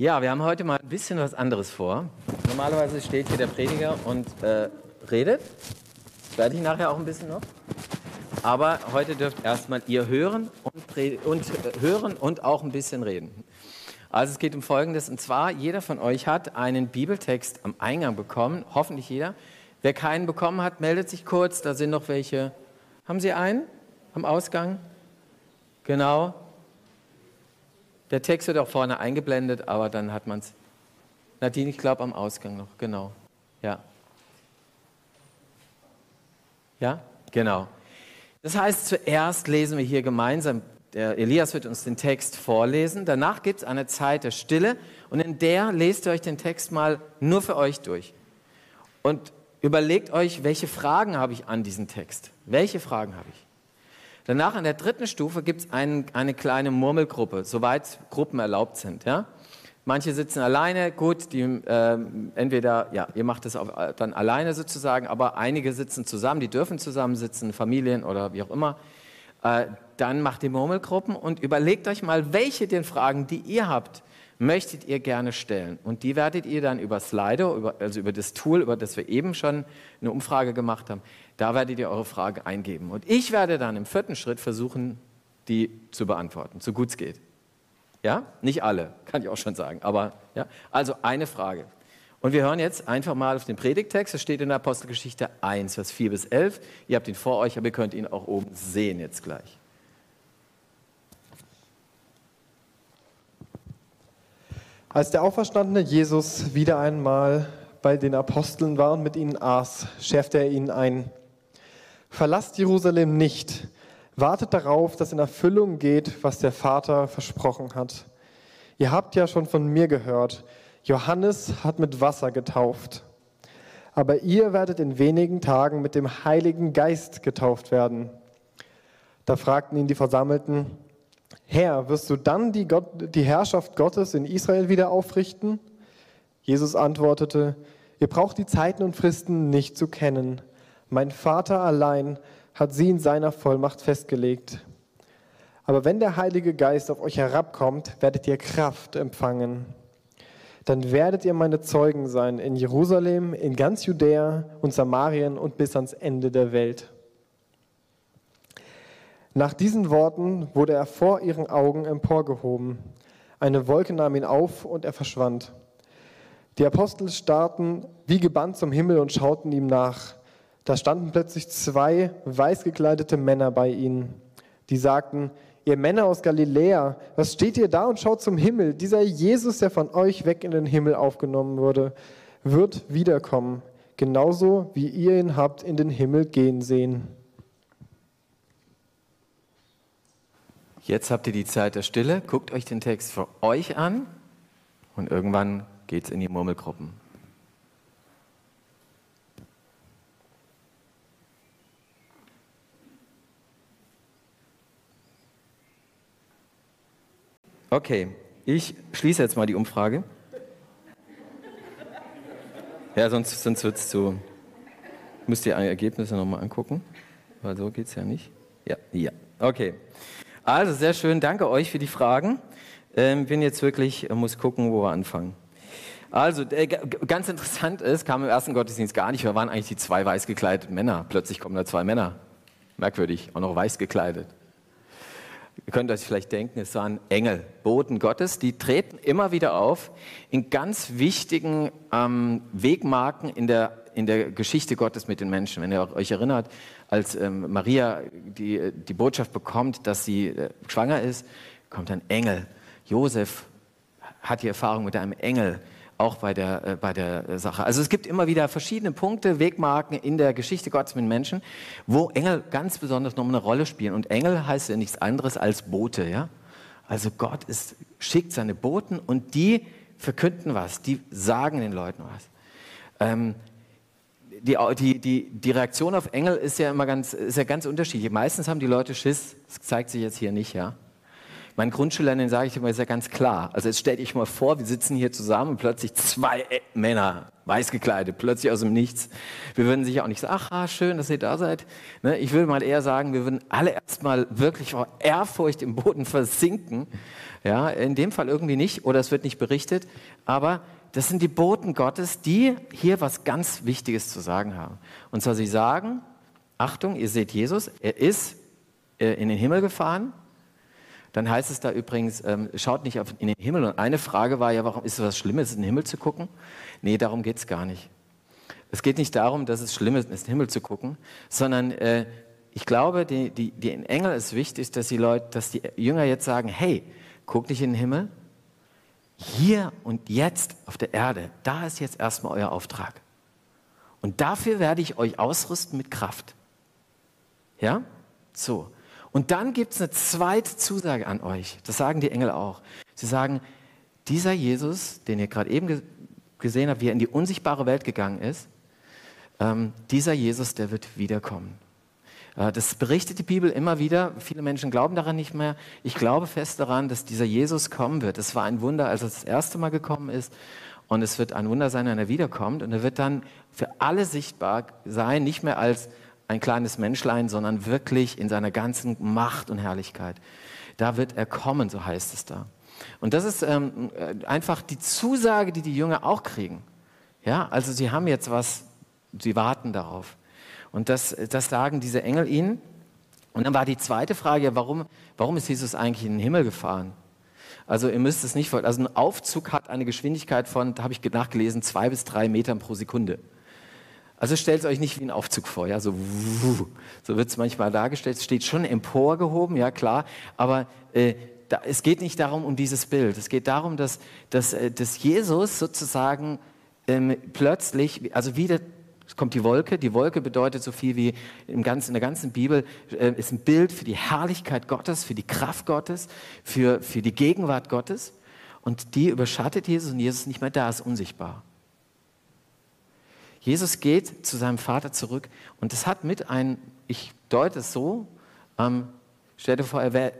Ja, wir haben heute mal ein bisschen was anderes vor. Normalerweise steht hier der Prediger und äh, redet. Das werde ich nachher auch ein bisschen noch. Aber heute dürft erstmal ihr hören und, und äh, hören und auch ein bisschen reden. Also es geht um Folgendes, und zwar, jeder von euch hat einen Bibeltext am Eingang bekommen, hoffentlich jeder. Wer keinen bekommen hat, meldet sich kurz, da sind noch welche. Haben Sie einen am Ausgang? Genau, der Text wird auch vorne eingeblendet, aber dann hat man es. Nadine, ich glaube am Ausgang noch, genau. Ja. Ja, genau. Das heißt, zuerst lesen wir hier gemeinsam, der Elias wird uns den Text vorlesen, danach gibt es eine Zeit der Stille und in der lest ihr euch den Text mal nur für euch durch. Und überlegt euch, welche Fragen habe ich an diesen Text? Welche Fragen habe ich? Danach in der dritten Stufe gibt es ein, eine kleine Murmelgruppe, soweit Gruppen erlaubt sind. Ja? Manche sitzen alleine, gut, die, äh, entweder, ja, ihr macht es äh, dann alleine sozusagen, aber einige sitzen zusammen, die dürfen zusammensitzen, Familien oder wie auch immer. Äh, dann macht ihr Murmelgruppen und überlegt euch mal, welche den Fragen, die ihr habt, möchtet ihr gerne stellen. Und die werdet ihr dann über Slido, über, also über das Tool, über das wir eben schon eine Umfrage gemacht haben, da werdet ihr eure Frage eingeben. Und ich werde dann im vierten Schritt versuchen, die zu beantworten, so gut es geht. Ja, nicht alle, kann ich auch schon sagen. Aber ja, also eine Frage. Und wir hören jetzt einfach mal auf den Predigtext. Das steht in der Apostelgeschichte 1, Vers 4 bis 11. Ihr habt ihn vor euch, aber ihr könnt ihn auch oben sehen jetzt gleich. Als der auferstandene Jesus wieder einmal bei den Aposteln war und mit ihnen aß, schärfte er ihnen ein, verlasst Jerusalem nicht, wartet darauf, dass in Erfüllung geht, was der Vater versprochen hat. Ihr habt ja schon von mir gehört, Johannes hat mit Wasser getauft, aber ihr werdet in wenigen Tagen mit dem Heiligen Geist getauft werden. Da fragten ihn die Versammelten, Herr, wirst du dann die, Gott, die Herrschaft Gottes in Israel wieder aufrichten? Jesus antwortete, ihr braucht die Zeiten und Fristen nicht zu kennen. Mein Vater allein hat sie in seiner Vollmacht festgelegt. Aber wenn der Heilige Geist auf euch herabkommt, werdet ihr Kraft empfangen. Dann werdet ihr meine Zeugen sein in Jerusalem, in ganz Judäa und Samarien und bis ans Ende der Welt. Nach diesen Worten wurde er vor ihren Augen emporgehoben. Eine Wolke nahm ihn auf und er verschwand. Die Apostel starrten wie gebannt zum Himmel und schauten ihm nach. Da standen plötzlich zwei weiß gekleidete Männer bei ihnen. Die sagten, ihr Männer aus Galiläa, was steht ihr da und schaut zum Himmel? Dieser Jesus, der von euch weg in den Himmel aufgenommen wurde, wird wiederkommen, genauso wie ihr ihn habt in den Himmel gehen sehen. Jetzt habt ihr die Zeit der Stille, guckt euch den Text für euch an und irgendwann geht es in die Murmelgruppen. Okay, ich schließe jetzt mal die Umfrage. Ja, sonst, sonst wird es zu. Müsst ihr die Ergebnisse nochmal angucken, weil so geht es ja nicht. Ja, ja. Okay. Also sehr schön, danke euch für die Fragen. Ähm, bin jetzt wirklich, äh, muss gucken, wo wir anfangen. Also, äh, ganz interessant ist, kam im ersten Gottesdienst gar nicht, wir waren eigentlich die zwei weiß gekleideten Männer. Plötzlich kommen da zwei Männer. Merkwürdig, auch noch weiß gekleidet. Ihr könnt euch vielleicht denken, es waren Engel, Boten Gottes, die treten immer wieder auf in ganz wichtigen ähm, Wegmarken in der, in der Geschichte Gottes mit den Menschen. Wenn ihr euch erinnert, als ähm, Maria die, die Botschaft bekommt, dass sie äh, schwanger ist, kommt ein Engel. Josef hat die Erfahrung mit einem Engel, auch bei der, äh, bei der Sache. Also es gibt immer wieder verschiedene Punkte, Wegmarken in der Geschichte Gottes mit Menschen, wo Engel ganz besonders noch eine Rolle spielen. Und Engel heißt ja nichts anderes als Bote. Ja? Also Gott ist, schickt seine Boten und die verkünden was, die sagen den Leuten was. Ähm, die, die, die, die Reaktion auf Engel ist ja immer ganz, ist ja ganz unterschiedlich. Meistens haben die Leute Schiss, das zeigt sich jetzt hier nicht, ja. Meinen Grundschülern sage ich immer, ist ja ganz klar. Also jetzt stell dich mal vor, wir sitzen hier zusammen und plötzlich zwei Männer, weiß gekleidet, plötzlich aus dem Nichts. Wir würden sicher auch nicht sagen, ach, schön, dass ihr da seid. Ne? Ich würde mal eher sagen, wir würden alle erstmal wirklich vor Ehrfurcht im Boden versinken. Ja, in dem Fall irgendwie nicht, oder es wird nicht berichtet. Aber das sind die Boten Gottes, die hier was ganz Wichtiges zu sagen haben. Und zwar sie sagen, Achtung, ihr seht Jesus, er ist äh, in den Himmel gefahren. Dann heißt es da übrigens, ähm, schaut nicht auf, in den Himmel. Und eine Frage war ja, warum ist es was Schlimmes, in den Himmel zu gucken? Nee, darum geht es gar nicht. Es geht nicht darum, dass es schlimm ist, in den Himmel zu gucken, sondern äh, ich glaube, die, die, die Engel ist wichtig, dass die Leute, dass die Jünger jetzt sagen, hey, guck nicht in den Himmel. Hier und jetzt auf der Erde, da ist jetzt erstmal euer Auftrag. Und dafür werde ich euch ausrüsten mit Kraft. Ja? So. Und dann gibt es eine zweite Zusage an euch. Das sagen die Engel auch. Sie sagen, dieser Jesus, den ihr gerade eben gesehen habt, wie er in die unsichtbare Welt gegangen ist, ähm, dieser Jesus, der wird wiederkommen. Äh, das berichtet die Bibel immer wieder. Viele Menschen glauben daran nicht mehr. Ich glaube fest daran, dass dieser Jesus kommen wird. Es war ein Wunder, als er das erste Mal gekommen ist. Und es wird ein Wunder sein, wenn er wiederkommt. Und er wird dann für alle sichtbar sein, nicht mehr als ein kleines Menschlein, sondern wirklich in seiner ganzen Macht und Herrlichkeit. Da wird er kommen, so heißt es da. Und das ist ähm, äh, einfach die Zusage, die die Jünger auch kriegen. Ja, also sie haben jetzt was, sie warten darauf. Und das, das sagen diese Engel ihnen. Und dann war die zweite Frage, warum, warum ist Jesus eigentlich in den Himmel gefahren? Also ihr müsst es nicht, also ein Aufzug hat eine Geschwindigkeit von, da habe ich nachgelesen, zwei bis drei Metern pro Sekunde. Also stellt euch nicht wie ein Aufzug vor, ja, so, so wird es manchmal dargestellt. Es steht schon emporgehoben, ja klar, aber äh, da, es geht nicht darum, um dieses Bild. Es geht darum, dass, dass, äh, dass Jesus sozusagen ähm, plötzlich, also wieder kommt die Wolke. Die Wolke bedeutet so viel wie im ganzen, in der ganzen Bibel, äh, ist ein Bild für die Herrlichkeit Gottes, für die Kraft Gottes, für, für die Gegenwart Gottes. Und die überschattet Jesus und Jesus ist nicht mehr da, ist unsichtbar. Jesus geht zu seinem Vater zurück und es hat mit ein, ich deute es so, ähm, stell dir vor, er wäre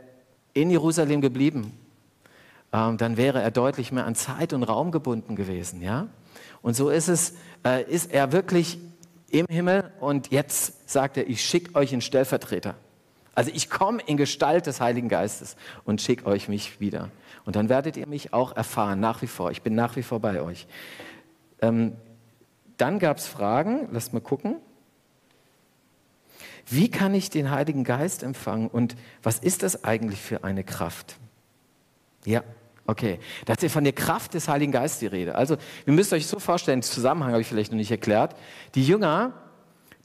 in Jerusalem geblieben, ähm, dann wäre er deutlich mehr an Zeit und Raum gebunden gewesen, ja? Und so ist es, äh, ist er wirklich im Himmel und jetzt sagt er, ich schicke euch einen Stellvertreter. Also ich komme in Gestalt des Heiligen Geistes und schicke euch mich wieder. Und dann werdet ihr mich auch erfahren, nach wie vor. Ich bin nach wie vor bei euch. Ähm, dann gab es Fragen, lasst mal gucken. Wie kann ich den Heiligen Geist empfangen und was ist das eigentlich für eine Kraft? Ja, Okay, da ist ja von der Kraft des Heiligen Geistes die Rede. Also, ihr müsst euch so vorstellen, den Zusammenhang habe ich vielleicht noch nicht erklärt. Die Jünger,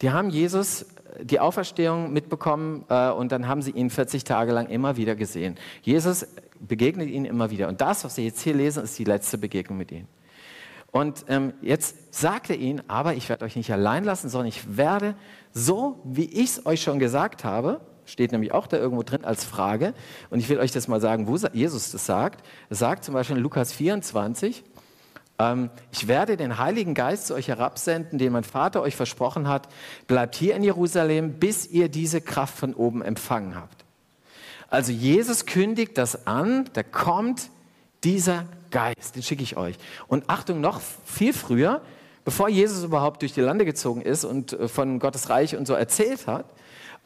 die haben Jesus äh, die Auferstehung mitbekommen äh, und dann haben sie ihn 40 Tage lang immer wieder gesehen. Jesus begegnet ihnen immer wieder. Und das, was Sie jetzt hier lesen, ist die letzte Begegnung mit ihnen. Und ähm, jetzt sagt er ihnen, aber ich werde euch nicht allein lassen, sondern ich werde so, wie ich es euch schon gesagt habe, steht nämlich auch da irgendwo drin als Frage. Und ich will euch das mal sagen, wo Jesus das sagt. Er sagt zum Beispiel in Lukas 24, ähm, ich werde den Heiligen Geist zu euch herabsenden, den mein Vater euch versprochen hat. Bleibt hier in Jerusalem, bis ihr diese Kraft von oben empfangen habt. Also Jesus kündigt das an, da kommt dieser Geist, den schicke ich euch. Und Achtung, noch viel früher, bevor Jesus überhaupt durch die Lande gezogen ist und äh, von Gottes Reich und so erzählt hat,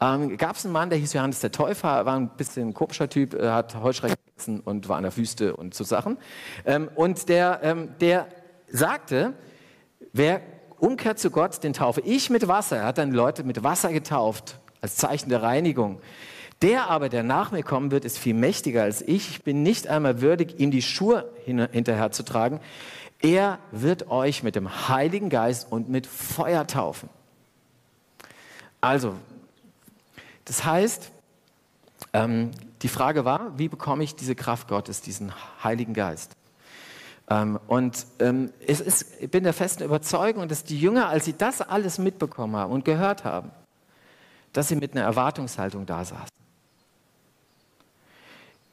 ähm, gab es einen Mann, der hieß Johannes der Täufer, war ein bisschen ein komischer Typ, äh, hat Heuschrecken gegessen und war in der Wüste und so Sachen. Ähm, und der, ähm, der sagte, wer umkehrt zu Gott, den taufe ich mit Wasser. Er hat dann Leute mit Wasser getauft, als Zeichen der Reinigung. Der aber, der nach mir kommen wird, ist viel mächtiger als ich. Ich bin nicht einmal würdig, ihm die Schuhe hin hinterher zu tragen. Er wird euch mit dem Heiligen Geist und mit Feuer taufen. Also, das heißt, ähm, die Frage war, wie bekomme ich diese Kraft Gottes, diesen Heiligen Geist? Ähm, und ähm, ist, ich bin der festen Überzeugung, dass die Jünger, als sie das alles mitbekommen haben und gehört haben, dass sie mit einer Erwartungshaltung da saßen.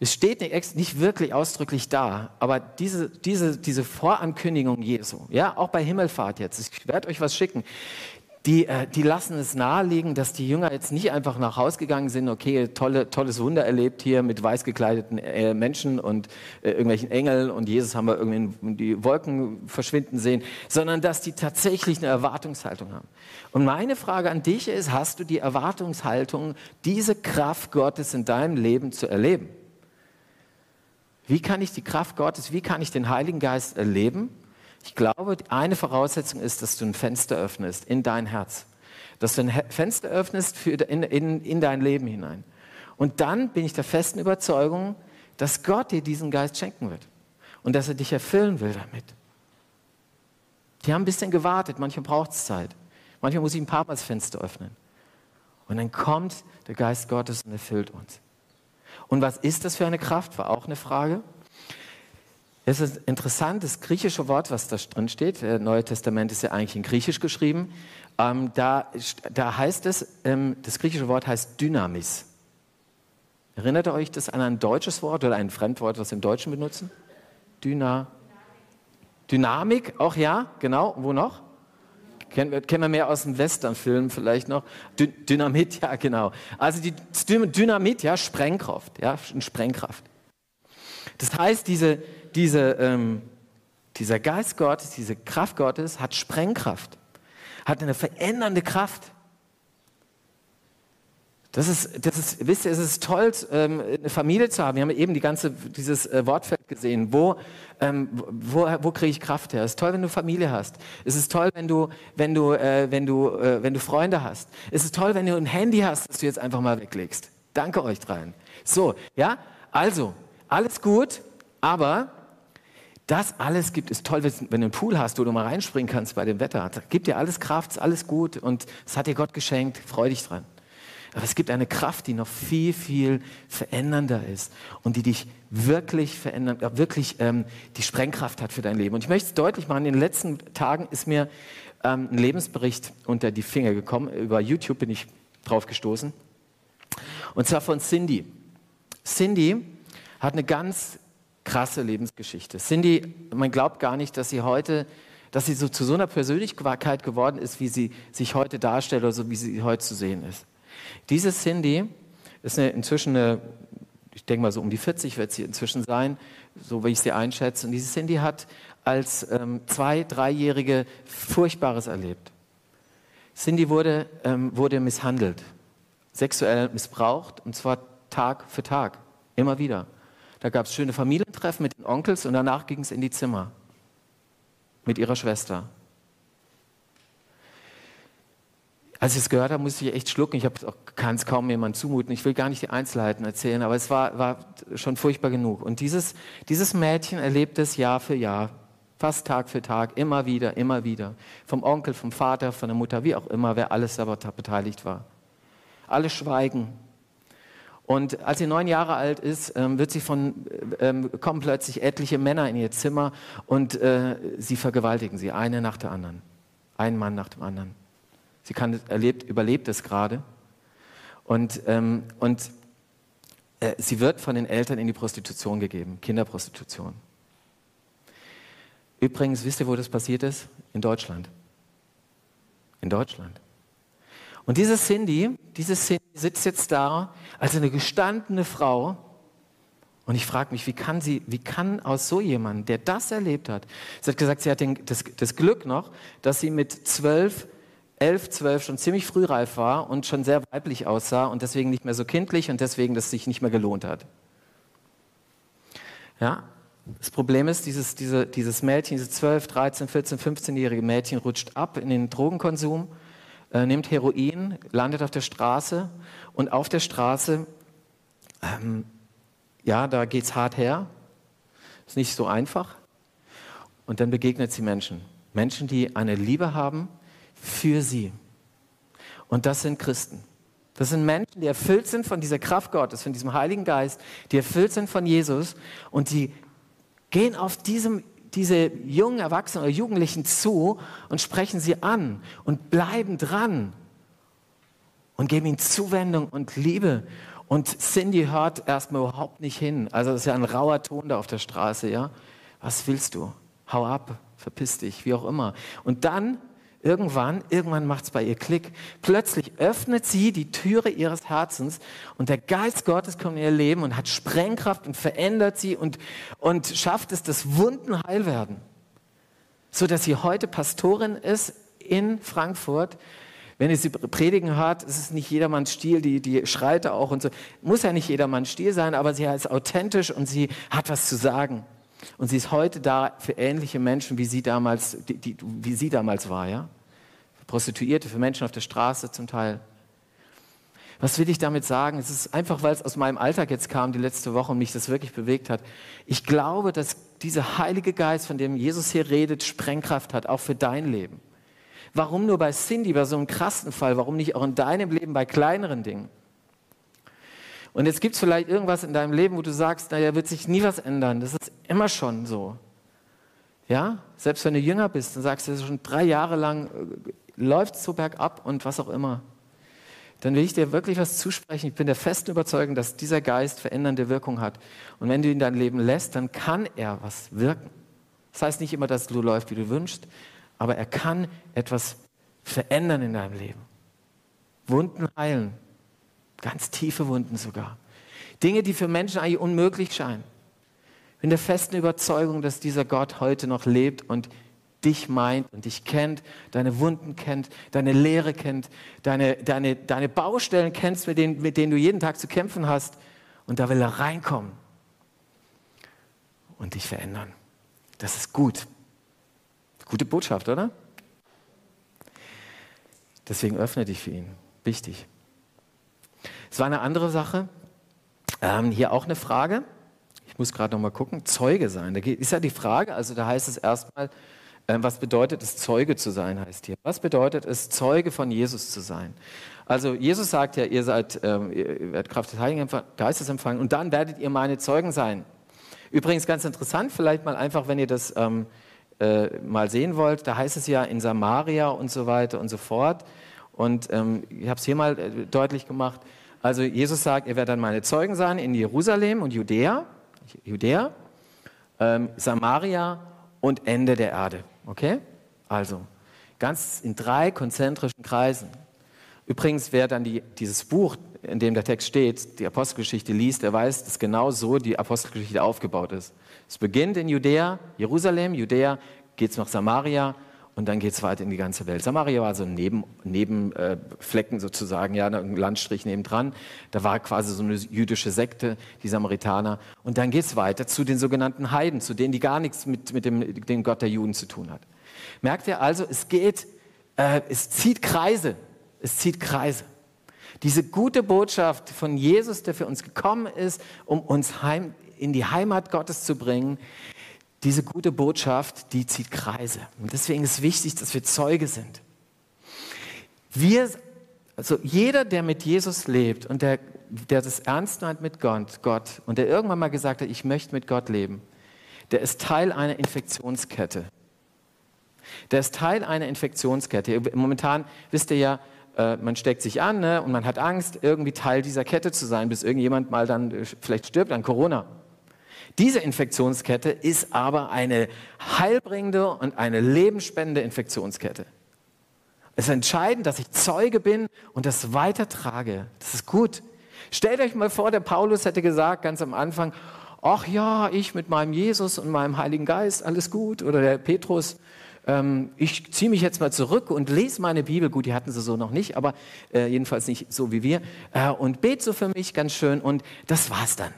Es steht nicht, nicht wirklich ausdrücklich da, aber diese, diese, diese Vorankündigung Jesu, ja, auch bei Himmelfahrt jetzt, ich werde euch was schicken, die, äh, die lassen es nahelegen, dass die Jünger jetzt nicht einfach nach Haus gegangen sind, okay, tolle, tolles Wunder erlebt hier mit weiß gekleideten äh, Menschen und äh, irgendwelchen Engeln und Jesus haben wir irgendwie in die Wolken verschwinden sehen, sondern dass die tatsächlich eine Erwartungshaltung haben. Und meine Frage an dich ist, hast du die Erwartungshaltung, diese Kraft Gottes in deinem Leben zu erleben? Wie kann ich die Kraft Gottes, wie kann ich den Heiligen Geist erleben? Ich glaube, eine Voraussetzung ist, dass du ein Fenster öffnest in dein Herz. Dass du ein Fenster öffnest für in, in, in dein Leben hinein. Und dann bin ich der festen Überzeugung, dass Gott dir diesen Geist schenken wird. Und dass er dich erfüllen will damit. Die haben ein bisschen gewartet, manchmal braucht es Zeit. Manchmal muss ich ein paar Mal das Fenster öffnen. Und dann kommt der Geist Gottes und erfüllt uns. Und was ist das für eine Kraft? War auch eine Frage. Es ist interessant, das griechische Wort, was da drin steht, das Neue Testament ist ja eigentlich in Griechisch geschrieben, ähm, da, da heißt es, ähm, das griechische Wort heißt Dynamis. Erinnert ihr euch das an ein deutsches Wort oder ein Fremdwort, was wir im Deutschen benutzen? Dyna, Dynamik, auch ja, genau. Wo noch? Kennen wir, kennen wir mehr aus dem Westernfilm vielleicht noch? Dynamit, ja, genau. Also die Dynamit, ja, Sprengkraft, ja, Sprengkraft. Das heißt, diese, diese, ähm, dieser Geist Gottes, diese Kraft Gottes hat Sprengkraft, hat eine verändernde Kraft. Das ist, das ist, wisst ihr, es ist toll, ähm, eine Familie zu haben. Wir haben eben die ganze, dieses äh, Wortfeld gesehen. Wo, ähm, wo, wo kriege ich Kraft her? Es ist toll, wenn du Familie hast. Es ist toll, wenn du, wenn du, äh, wenn du, äh, wenn du Freunde hast. Es ist toll, wenn du ein Handy hast, das du jetzt einfach mal weglegst. Danke euch dreien. So, ja, also, alles gut, aber das alles gibt, ist toll, wenn du einen Pool hast, wo du mal reinspringen kannst bei dem Wetter. Das gibt dir alles Kraft, ist alles gut und es hat dir Gott geschenkt, freu dich dran. Aber es gibt eine Kraft, die noch viel, viel verändernder ist und die dich wirklich verändern, wirklich ähm, die Sprengkraft hat für dein Leben. Und ich möchte es deutlich machen, in den letzten Tagen ist mir ähm, ein Lebensbericht unter die Finger gekommen. Über YouTube bin ich drauf gestoßen. Und zwar von Cindy. Cindy hat eine ganz krasse Lebensgeschichte. Cindy, man glaubt gar nicht, dass sie heute, dass sie so zu so einer Persönlichkeit geworden ist, wie sie sich heute darstellt oder so, wie sie heute zu sehen ist. Diese Cindy ist eine, inzwischen eine, ich denke mal so um die 40 wird sie inzwischen sein, so wie ich sie einschätze. Und diese Cindy hat als ähm, zwei-, dreijährige Furchtbares erlebt. Cindy wurde, ähm, wurde misshandelt, sexuell missbraucht, und zwar Tag für Tag, immer wieder. Da gab es schöne Familientreffen mit den Onkels und danach ging es in die Zimmer mit ihrer Schwester. Als ich es gehört habe, musste ich echt schlucken. Ich kann es kaum jemand zumuten. Ich will gar nicht die Einzelheiten erzählen, aber es war, war schon furchtbar genug. Und dieses, dieses Mädchen erlebt es Jahr für Jahr, fast Tag für Tag, immer wieder, immer wieder. Vom Onkel, vom Vater, von der Mutter, wie auch immer, wer alles aber beteiligt war. Alle schweigen, und als sie neun Jahre alt ist, ähm, wird sie von, ähm, kommen plötzlich etliche Männer in ihr Zimmer und äh, sie vergewaltigen sie, eine nach der anderen. Ein Mann nach dem anderen. Sie kann, erlebt, überlebt es gerade. Und, ähm, und äh, sie wird von den Eltern in die Prostitution gegeben, Kinderprostitution. Übrigens, wisst ihr, wo das passiert ist? In Deutschland. In Deutschland. Und diese Cindy, diese Cindy sitzt jetzt da als eine gestandene Frau. Und ich frage mich, wie kann sie, wie kann aus so jemandem, der das erlebt hat, sie hat gesagt, sie hat den, das, das Glück noch, dass sie mit zwölf, elf, zwölf schon ziemlich frühreif war und schon sehr weiblich aussah und deswegen nicht mehr so kindlich und deswegen, dass es sich nicht mehr gelohnt hat. Ja, das Problem ist, dieses, diese, dieses Mädchen, dieses 12, 13, 14, 15-jährige Mädchen rutscht ab in den Drogenkonsum äh, nimmt Heroin, landet auf der Straße und auf der Straße, ähm, ja, da geht es hart her, ist nicht so einfach. Und dann begegnet sie Menschen, Menschen, die eine Liebe haben für sie. Und das sind Christen. Das sind Menschen, die erfüllt sind von dieser Kraft Gottes, von diesem Heiligen Geist, die erfüllt sind von Jesus und die gehen auf diesem diese jungen Erwachsenen oder Jugendlichen zu und sprechen sie an und bleiben dran und geben ihnen Zuwendung und Liebe. Und Cindy hört erstmal überhaupt nicht hin. Also das ist ja ein rauer Ton da auf der Straße, ja. Was willst du? Hau ab, verpiss dich, wie auch immer. Und dann irgendwann, irgendwann macht es bei ihr Klick. Plötzlich öffnet sie die Türe ihres Herzens und der Geist Gottes kommt in ihr Leben und hat Sprengkraft und verändert sie und, und schafft es, dass Wunden heil werden. So dass sie heute Pastorin ist in Frankfurt. Wenn ihr sie predigen hört, ist es nicht jedermanns Stil, die, die schreit auch und so. Muss ja nicht jedermanns Stil sein, aber sie ist authentisch und sie hat was zu sagen. Und sie ist heute da für ähnliche Menschen, wie sie damals, die, die, wie sie damals war, ja? Prostituierte, für Menschen auf der Straße zum Teil. Was will ich damit sagen? Es ist einfach, weil es aus meinem Alltag jetzt kam, die letzte Woche, und mich das wirklich bewegt hat. Ich glaube, dass dieser Heilige Geist, von dem Jesus hier redet, Sprengkraft hat, auch für dein Leben. Warum nur bei Cindy, bei so einem krassen Fall? Warum nicht auch in deinem Leben bei kleineren Dingen? Und jetzt gibt es vielleicht irgendwas in deinem Leben, wo du sagst, naja, wird sich nie was ändern. Das ist immer schon so. Ja, selbst wenn du jünger bist und sagst, das ist schon drei Jahre lang äh, läuft so bergab und was auch immer, dann will ich dir wirklich was zusprechen. Ich bin der festen Überzeugung, dass dieser Geist verändernde Wirkung hat. Und wenn du ihn dein Leben lässt, dann kann er was wirken. Das heißt nicht immer, dass du läufst, wie du wünschst, aber er kann etwas verändern in deinem Leben. Wunden heilen, Ganz tiefe Wunden sogar. Dinge, die für Menschen eigentlich unmöglich scheinen. Ich bin der festen Überzeugung, dass dieser Gott heute noch lebt und dich meint und dich kennt, deine Wunden kennt, deine Lehre kennt, deine, deine, deine Baustellen kennst, mit denen, mit denen du jeden Tag zu kämpfen hast. Und da will er reinkommen und dich verändern. Das ist gut. Gute Botschaft, oder? Deswegen öffne dich für ihn. Wichtig. Es war eine andere Sache. Ähm, hier auch eine Frage. Ich muss gerade noch mal gucken. Zeuge sein. Da ist ja die Frage, also da heißt es erstmal, was bedeutet es, Zeuge zu sein, heißt hier. Was bedeutet es, Zeuge von Jesus zu sein? Also Jesus sagt ja, ihr seid, ähm, ihr werdet Kraft des Heiligen Geistes empfangen und dann werdet ihr meine Zeugen sein. Übrigens ganz interessant, vielleicht mal einfach, wenn ihr das ähm, äh, mal sehen wollt, da heißt es ja in Samaria und so weiter und so fort. Und ähm, ich habe es hier mal äh, deutlich gemacht, also Jesus sagt, ihr werdet dann meine Zeugen sein in Jerusalem und Judäa, Judäa, ähm, Samaria und Ende der Erde. Okay? Also ganz in drei konzentrischen Kreisen. Übrigens, wer dann die, dieses Buch, in dem der Text steht, die Apostelgeschichte liest, der weiß, dass genau so die Apostelgeschichte aufgebaut ist. Es beginnt in Judäa, Jerusalem, Judäa, geht es nach Samaria und dann geht es weiter in die ganze Welt. Samaria war so ein Neben, Nebenflecken äh, sozusagen, ja, ein Landstrich nebendran. Da war quasi so eine jüdische Sekte, die Samaritaner. Und dann geht es weiter zu den sogenannten Heiden, zu denen, die gar nichts mit, mit dem, dem Gott der Juden zu tun hat. Merkt ihr also, es geht, äh, es zieht Kreise. Es zieht Kreise. Diese gute Botschaft von Jesus, der für uns gekommen ist, um uns heim, in die Heimat Gottes zu bringen, diese gute Botschaft, die zieht Kreise. Und deswegen ist wichtig, dass wir Zeuge sind. Wir, also jeder, der mit Jesus lebt und der, der das ernst meint mit Gott, Gott und der irgendwann mal gesagt hat, ich möchte mit Gott leben, der ist Teil einer Infektionskette. Der ist Teil einer Infektionskette. Momentan wisst ihr ja, äh, man steckt sich an ne, und man hat Angst, irgendwie Teil dieser Kette zu sein, bis irgendjemand mal dann äh, vielleicht stirbt an Corona. Diese Infektionskette ist aber eine heilbringende und eine lebensspendende Infektionskette. Es ist entscheidend, dass ich Zeuge bin und das weitertrage. Das ist gut. Stellt euch mal vor, der Paulus hätte gesagt ganz am Anfang, ach ja, ich mit meinem Jesus und meinem Heiligen Geist, alles gut. Oder der Petrus, ähm, ich ziehe mich jetzt mal zurück und lese meine Bibel. Gut, die hatten sie so noch nicht, aber äh, jedenfalls nicht so wie wir. Äh, und bete so für mich ganz schön und das war's dann.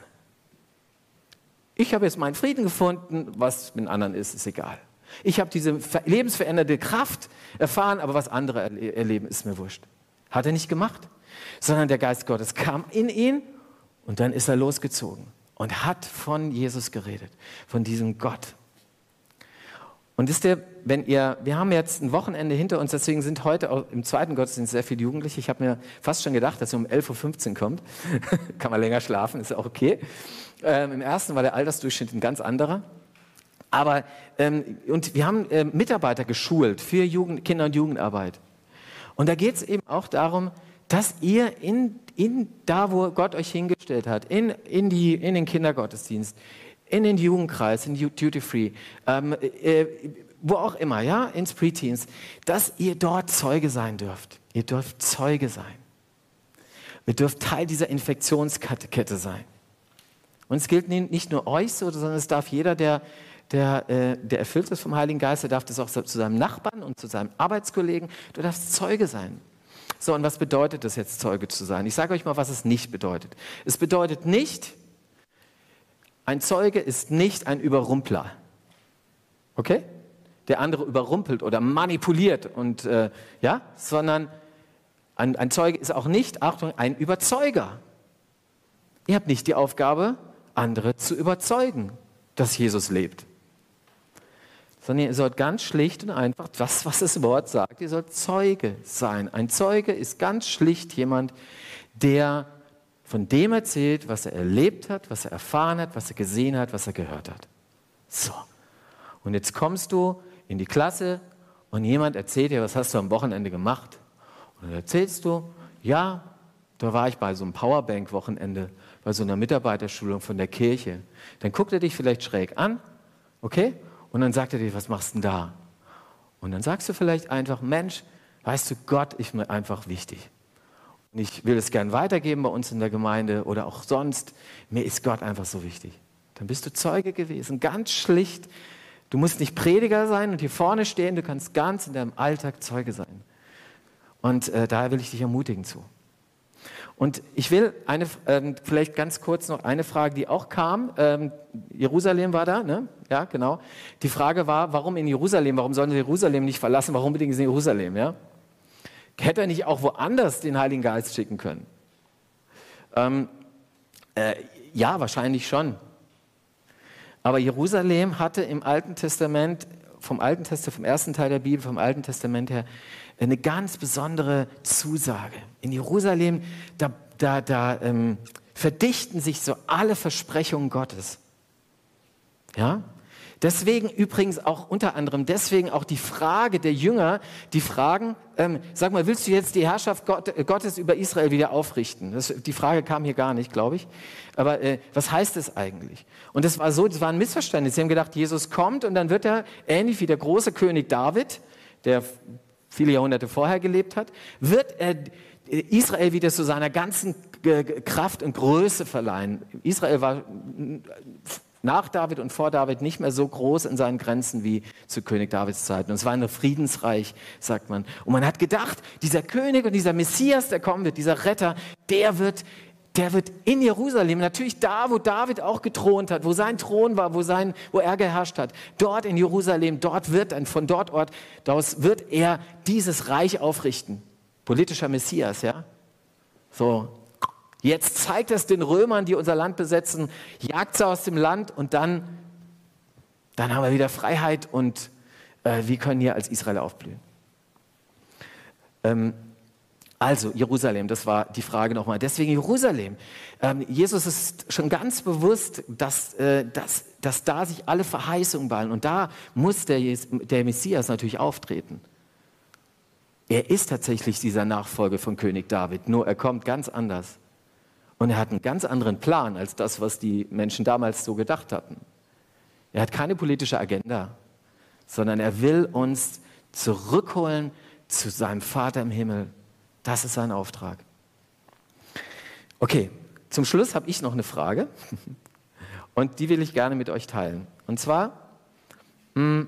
Ich habe jetzt meinen Frieden gefunden, was mit anderen ist, ist egal. Ich habe diese lebensveränderte Kraft erfahren, aber was andere erleben, ist mir wurscht. Hat er nicht gemacht, sondern der Geist Gottes kam in ihn und dann ist er losgezogen und hat von Jesus geredet, von diesem Gott. Und ist der, wenn ihr, wir haben jetzt ein Wochenende hinter uns, deswegen sind heute auch im zweiten Gottesdienst sehr viele Jugendliche. Ich habe mir fast schon gedacht, dass ihr um 11.15 Uhr kommt. Kann man länger schlafen, ist auch okay. Ähm, Im ersten war der Altersdurchschnitt ein ganz anderer. Aber, ähm, und wir haben äh, Mitarbeiter geschult für Jugend, Kinder- und Jugendarbeit. Und da geht es eben auch darum, dass ihr in, in da, wo Gott euch hingestellt hat, in, in, die, in den Kindergottesdienst, in den Jugendkreis, in Duty Free, ähm, äh, wo auch immer, ja, ins Preteens, dass ihr dort Zeuge sein dürft. Ihr dürft Zeuge sein. Ihr dürft Teil dieser Infektionskette sein. Und es gilt nicht nur euch so, sondern es darf jeder, der, der, äh, der erfüllt ist vom Heiligen Geist, der darf das auch zu seinem Nachbarn und zu seinem Arbeitskollegen. Du darfst Zeuge sein. So, und was bedeutet das jetzt, Zeuge zu sein? Ich sage euch mal, was es nicht bedeutet. Es bedeutet nicht, ein Zeuge ist nicht ein Überrumpler. Okay? Der andere überrumpelt oder manipuliert und äh, ja, sondern ein, ein Zeuge ist auch nicht, Achtung, ein Überzeuger. Ihr habt nicht die Aufgabe, andere zu überzeugen, dass Jesus lebt. Sondern ihr sollt ganz schlicht und einfach das, was das Wort sagt, ihr sollt Zeuge sein. Ein Zeuge ist ganz schlicht jemand, der von dem erzählt, was er erlebt hat, was er erfahren hat, was er gesehen hat, was er gehört hat. So. Und jetzt kommst du in die Klasse und jemand erzählt dir, was hast du am Wochenende gemacht? Und dann erzählst du, ja, da war ich bei so einem Powerbank-Wochenende bei so einer Mitarbeiterschulung von der Kirche. Dann guckt er dich vielleicht schräg an, okay? Und dann sagt er dir, was machst du denn da? Und dann sagst du vielleicht einfach, Mensch, weißt du, Gott ist mir einfach wichtig. Und ich will es gern weitergeben bei uns in der Gemeinde oder auch sonst. Mir ist Gott einfach so wichtig. Dann bist du Zeuge gewesen, ganz schlicht. Du musst nicht Prediger sein und hier vorne stehen, du kannst ganz in deinem Alltag Zeuge sein. Und äh, daher will ich dich ermutigen zu. Und ich will eine, ähm, vielleicht ganz kurz noch eine Frage, die auch kam. Ähm, Jerusalem war da, ne? Ja, genau. Die Frage war, warum in Jerusalem? Warum sollen sie Jerusalem nicht verlassen? Warum unbedingt in Jerusalem? Ja? Hätte er nicht auch woanders den Heiligen Geist schicken können? Ähm, äh, ja, wahrscheinlich schon. Aber Jerusalem hatte im Alten Testament, vom Alten Testament, vom ersten Teil der Bibel, vom Alten Testament her, eine ganz besondere Zusage. In Jerusalem, da, da, da ähm, verdichten sich so alle Versprechungen Gottes. Ja? Deswegen übrigens auch unter anderem, deswegen auch die Frage der Jünger, die fragen, ähm, sag mal, willst du jetzt die Herrschaft Gott, Gottes über Israel wieder aufrichten? Das, die Frage kam hier gar nicht, glaube ich. Aber äh, was heißt es eigentlich? Und das war so, das war ein Missverständnis. Sie haben gedacht, Jesus kommt und dann wird er, ähnlich wie der große König David, der viele Jahrhunderte vorher gelebt hat, wird er Israel wieder zu seiner ganzen Kraft und Größe verleihen. Israel war nach David und vor David nicht mehr so groß in seinen Grenzen wie zu König Davids Zeiten. Und es war ein Friedensreich, sagt man. Und man hat gedacht, dieser König und dieser Messias, der kommen wird, dieser Retter, der wird, der wird in Jerusalem, natürlich da, wo David auch gethront hat, wo sein Thron war, wo, sein, wo er geherrscht hat, dort in Jerusalem, dort wird, von dort Ort, daraus wird er dieses Reich aufrichten. Politischer Messias, ja? So, Jetzt zeigt es den Römern, die unser Land besetzen, jagt sie aus dem Land und dann, dann haben wir wieder Freiheit und äh, wir können hier als Israel aufblühen. Ähm, also Jerusalem, das war die Frage nochmal. Deswegen Jerusalem. Ähm, Jesus ist schon ganz bewusst, dass, äh, dass, dass da sich alle Verheißungen ballen und da muss der, der Messias natürlich auftreten. Er ist tatsächlich dieser Nachfolger von König David, nur er kommt ganz anders. Und er hat einen ganz anderen Plan als das, was die Menschen damals so gedacht hatten. Er hat keine politische Agenda, sondern er will uns zurückholen zu seinem Vater im Himmel. Das ist sein Auftrag. Okay, zum Schluss habe ich noch eine Frage und die will ich gerne mit euch teilen. Und zwar, hm,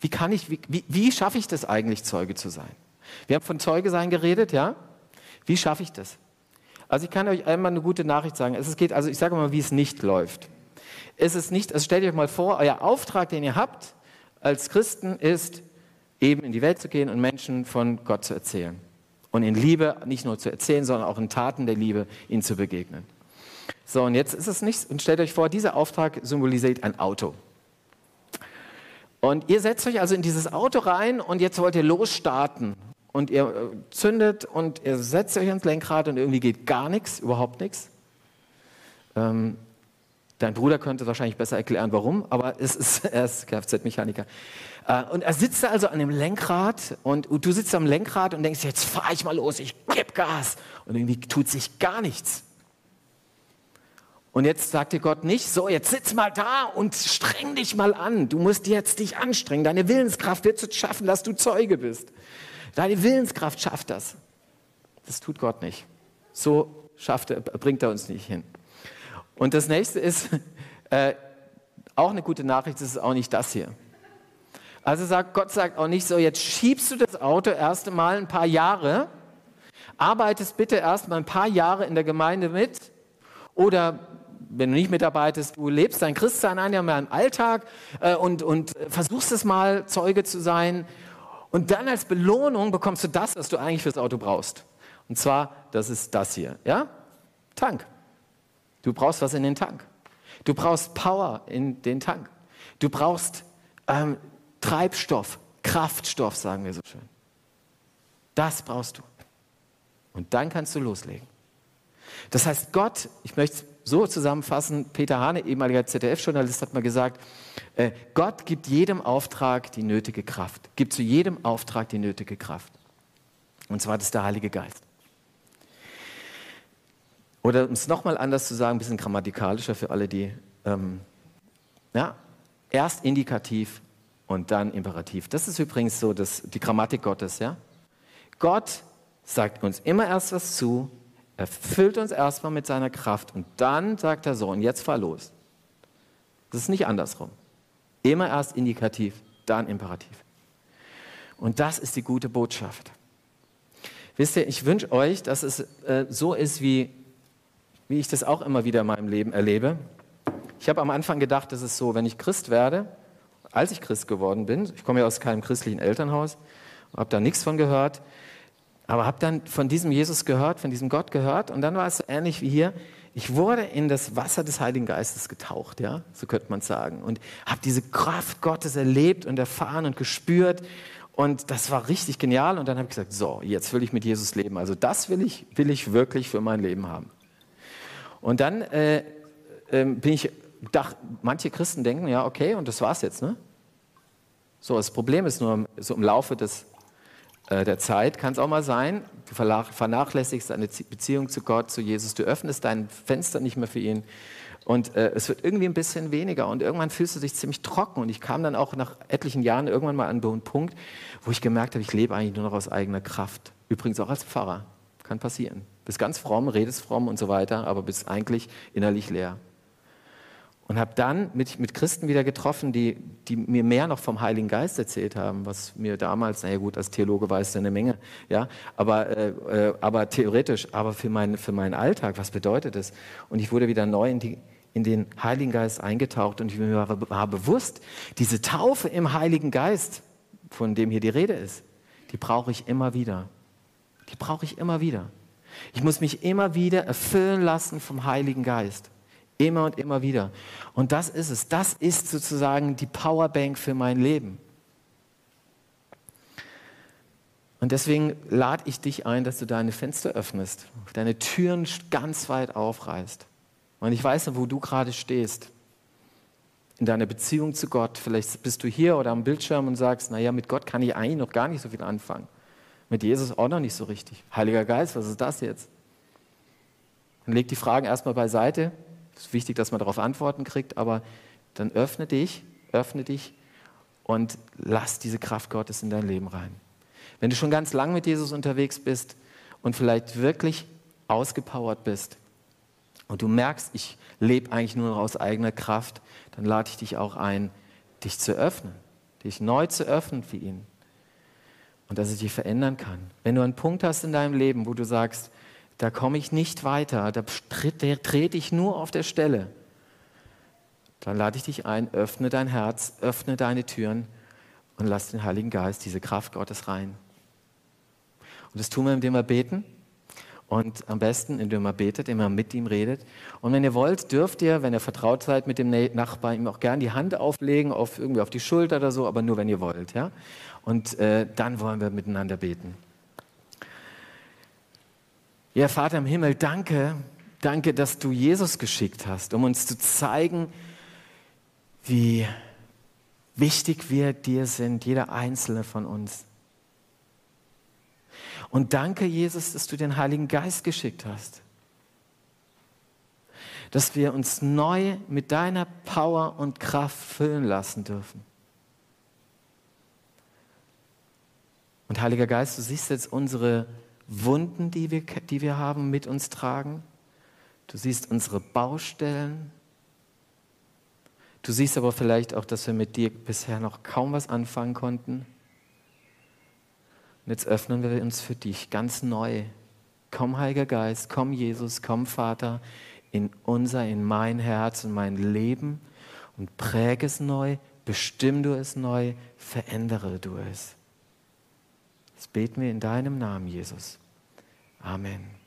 wie, kann wie, wie schaffe ich das eigentlich, Zeuge zu sein? Wir haben von Zeuge sein geredet, ja? Wie schaffe ich das? Also ich kann euch einmal eine gute Nachricht sagen. Es geht, also ich sage mal, wie es nicht läuft. Es ist nicht, also stellt euch mal vor, euer Auftrag, den ihr habt als Christen, ist, eben in die Welt zu gehen und Menschen von Gott zu erzählen. Und in Liebe nicht nur zu erzählen, sondern auch in Taten der Liebe ihnen zu begegnen. So, und jetzt ist es nicht, und stellt euch vor, dieser Auftrag symbolisiert ein Auto. Und ihr setzt euch also in dieses Auto rein und jetzt wollt ihr losstarten und ihr äh, zündet und ihr setzt euch ans Lenkrad und irgendwie geht gar nichts, überhaupt nichts. Ähm, dein Bruder könnte wahrscheinlich besser erklären, warum, aber es ist, er ist Kfz-Mechaniker. Äh, und er sitzt da also an dem Lenkrad und, und du sitzt am Lenkrad und denkst, jetzt fahre ich mal los, ich gebe Gas. Und irgendwie tut sich gar nichts. Und jetzt sagt dir Gott nicht, so, jetzt sitz mal da und streng dich mal an. Du musst jetzt dich anstrengen. Deine Willenskraft wird es schaffen, dass du Zeuge bist. Deine Willenskraft schafft das. Das tut Gott nicht. So schafft er, bringt er uns nicht hin. Und das nächste ist, äh, auch eine gute Nachricht, das ist auch nicht das hier. Also sagt, Gott sagt auch nicht so, jetzt schiebst du das Auto erst einmal ein paar Jahre, arbeitest bitte erst mal ein paar Jahre in der Gemeinde mit oder wenn du nicht mitarbeitest, du lebst dein Christsein ein mehr im Alltag äh, und, und versuchst es mal, Zeuge zu sein. Und dann als Belohnung bekommst du das, was du eigentlich fürs Auto brauchst. Und zwar, das ist das hier, ja? Tank. Du brauchst was in den Tank. Du brauchst Power in den Tank. Du brauchst ähm, Treibstoff, Kraftstoff, sagen wir so schön. Das brauchst du. Und dann kannst du loslegen. Das heißt, Gott, ich möchte so zusammenfassen, Peter Hane, ehemaliger ZDF-Journalist, hat mal gesagt, äh, Gott gibt jedem Auftrag die nötige Kraft, gibt zu jedem Auftrag die nötige Kraft. Und zwar das ist der Heilige Geist. Oder um es nochmal anders zu sagen, ein bisschen grammatikalischer für alle, die, ähm, ja, erst indikativ und dann imperativ. Das ist übrigens so das, die Grammatik Gottes, ja. Gott sagt uns immer erst was zu, er füllt uns erstmal mit seiner Kraft und dann sagt er so, und jetzt fahr los. Das ist nicht andersrum. Immer erst indikativ, dann imperativ. Und das ist die gute Botschaft. Wisst ihr, ich wünsche euch, dass es äh, so ist, wie, wie ich das auch immer wieder in meinem Leben erlebe. Ich habe am Anfang gedacht, das ist so, wenn ich Christ werde, als ich Christ geworden bin, ich komme ja aus keinem christlichen Elternhaus, habe da nichts von gehört, aber habe dann von diesem Jesus gehört, von diesem Gott gehört und dann war es so ähnlich wie hier. Ich wurde in das Wasser des Heiligen Geistes getaucht, ja, so könnte man sagen, und habe diese Kraft Gottes erlebt und erfahren und gespürt und das war richtig genial und dann habe ich gesagt, so, jetzt will ich mit Jesus leben. Also das will ich, will ich wirklich für mein Leben haben. Und dann äh, äh, bin ich, dachte, manche Christen denken, ja, okay, und das war's jetzt, ne? So, das Problem ist nur, so im Laufe des der Zeit. Kann es auch mal sein, du vernachlässigst deine Beziehung zu Gott, zu Jesus, du öffnest dein Fenster nicht mehr für ihn. Und äh, es wird irgendwie ein bisschen weniger. Und irgendwann fühlst du dich ziemlich trocken. Und ich kam dann auch nach etlichen Jahren irgendwann mal an einen Punkt, wo ich gemerkt habe, ich lebe eigentlich nur noch aus eigener Kraft. Übrigens auch als Pfarrer, kann passieren. Bist ganz fromm, redest fromm und so weiter, aber bist eigentlich innerlich leer. Und habe dann mit, mit Christen wieder getroffen, die, die mir mehr noch vom Heiligen Geist erzählt haben, was mir damals, naja gut, als Theologe weiß eine Menge, ja, aber, äh, äh, aber theoretisch, aber für, mein, für meinen Alltag, was bedeutet es? Und ich wurde wieder neu in, die, in den Heiligen Geist eingetaucht und ich mir war, war bewusst, diese Taufe im Heiligen Geist, von dem hier die Rede ist, die brauche ich immer wieder. Die brauche ich immer wieder. Ich muss mich immer wieder erfüllen lassen vom Heiligen Geist. Immer und immer wieder. Und das ist es. Das ist sozusagen die Powerbank für mein Leben. Und deswegen lade ich dich ein, dass du deine Fenster öffnest, deine Türen ganz weit aufreißt. Und ich weiß nicht, wo du gerade stehst. In deiner Beziehung zu Gott. Vielleicht bist du hier oder am Bildschirm und sagst, naja, mit Gott kann ich eigentlich noch gar nicht so viel anfangen. Mit Jesus auch noch nicht so richtig. Heiliger Geist, was ist das jetzt? Dann leg die Fragen erstmal beiseite es ist wichtig, dass man darauf Antworten kriegt, aber dann öffne dich, öffne dich und lass diese Kraft Gottes in dein Leben rein. Wenn du schon ganz lang mit Jesus unterwegs bist und vielleicht wirklich ausgepowert bist und du merkst, ich lebe eigentlich nur aus eigener Kraft, dann lade ich dich auch ein, dich zu öffnen, dich neu zu öffnen für ihn und dass es dich verändern kann. Wenn du einen Punkt hast in deinem Leben, wo du sagst, da komme ich nicht weiter, da trete ich nur auf der Stelle. Dann lade ich dich ein, öffne dein Herz, öffne deine Türen und lass den Heiligen Geist, diese Kraft Gottes rein. Und das tun wir, indem wir beten. Und am besten, indem er betet, indem er mit ihm redet. Und wenn ihr wollt, dürft ihr, wenn ihr vertraut seid mit dem Nachbarn, ihm auch gern die Hand auflegen, auf, irgendwie auf die Schulter oder so, aber nur, wenn ihr wollt. Ja? Und äh, dann wollen wir miteinander beten. Ja, Vater im Himmel, danke, danke, dass du Jesus geschickt hast, um uns zu zeigen, wie wichtig wir dir sind, jeder einzelne von uns. Und danke, Jesus, dass du den Heiligen Geist geschickt hast. dass wir uns neu mit deiner Power und Kraft füllen lassen dürfen. Und Heiliger Geist, du siehst jetzt unsere Wunden, die wir, die wir haben, mit uns tragen. Du siehst unsere Baustellen. Du siehst aber vielleicht auch, dass wir mit dir bisher noch kaum was anfangen konnten. Und jetzt öffnen wir uns für dich ganz neu. Komm, Heiliger Geist, komm, Jesus, komm, Vater, in unser, in mein Herz und mein Leben und präge es neu, bestimm du es neu, verändere du es. Das beten wir in deinem Namen, Jesus. Amen.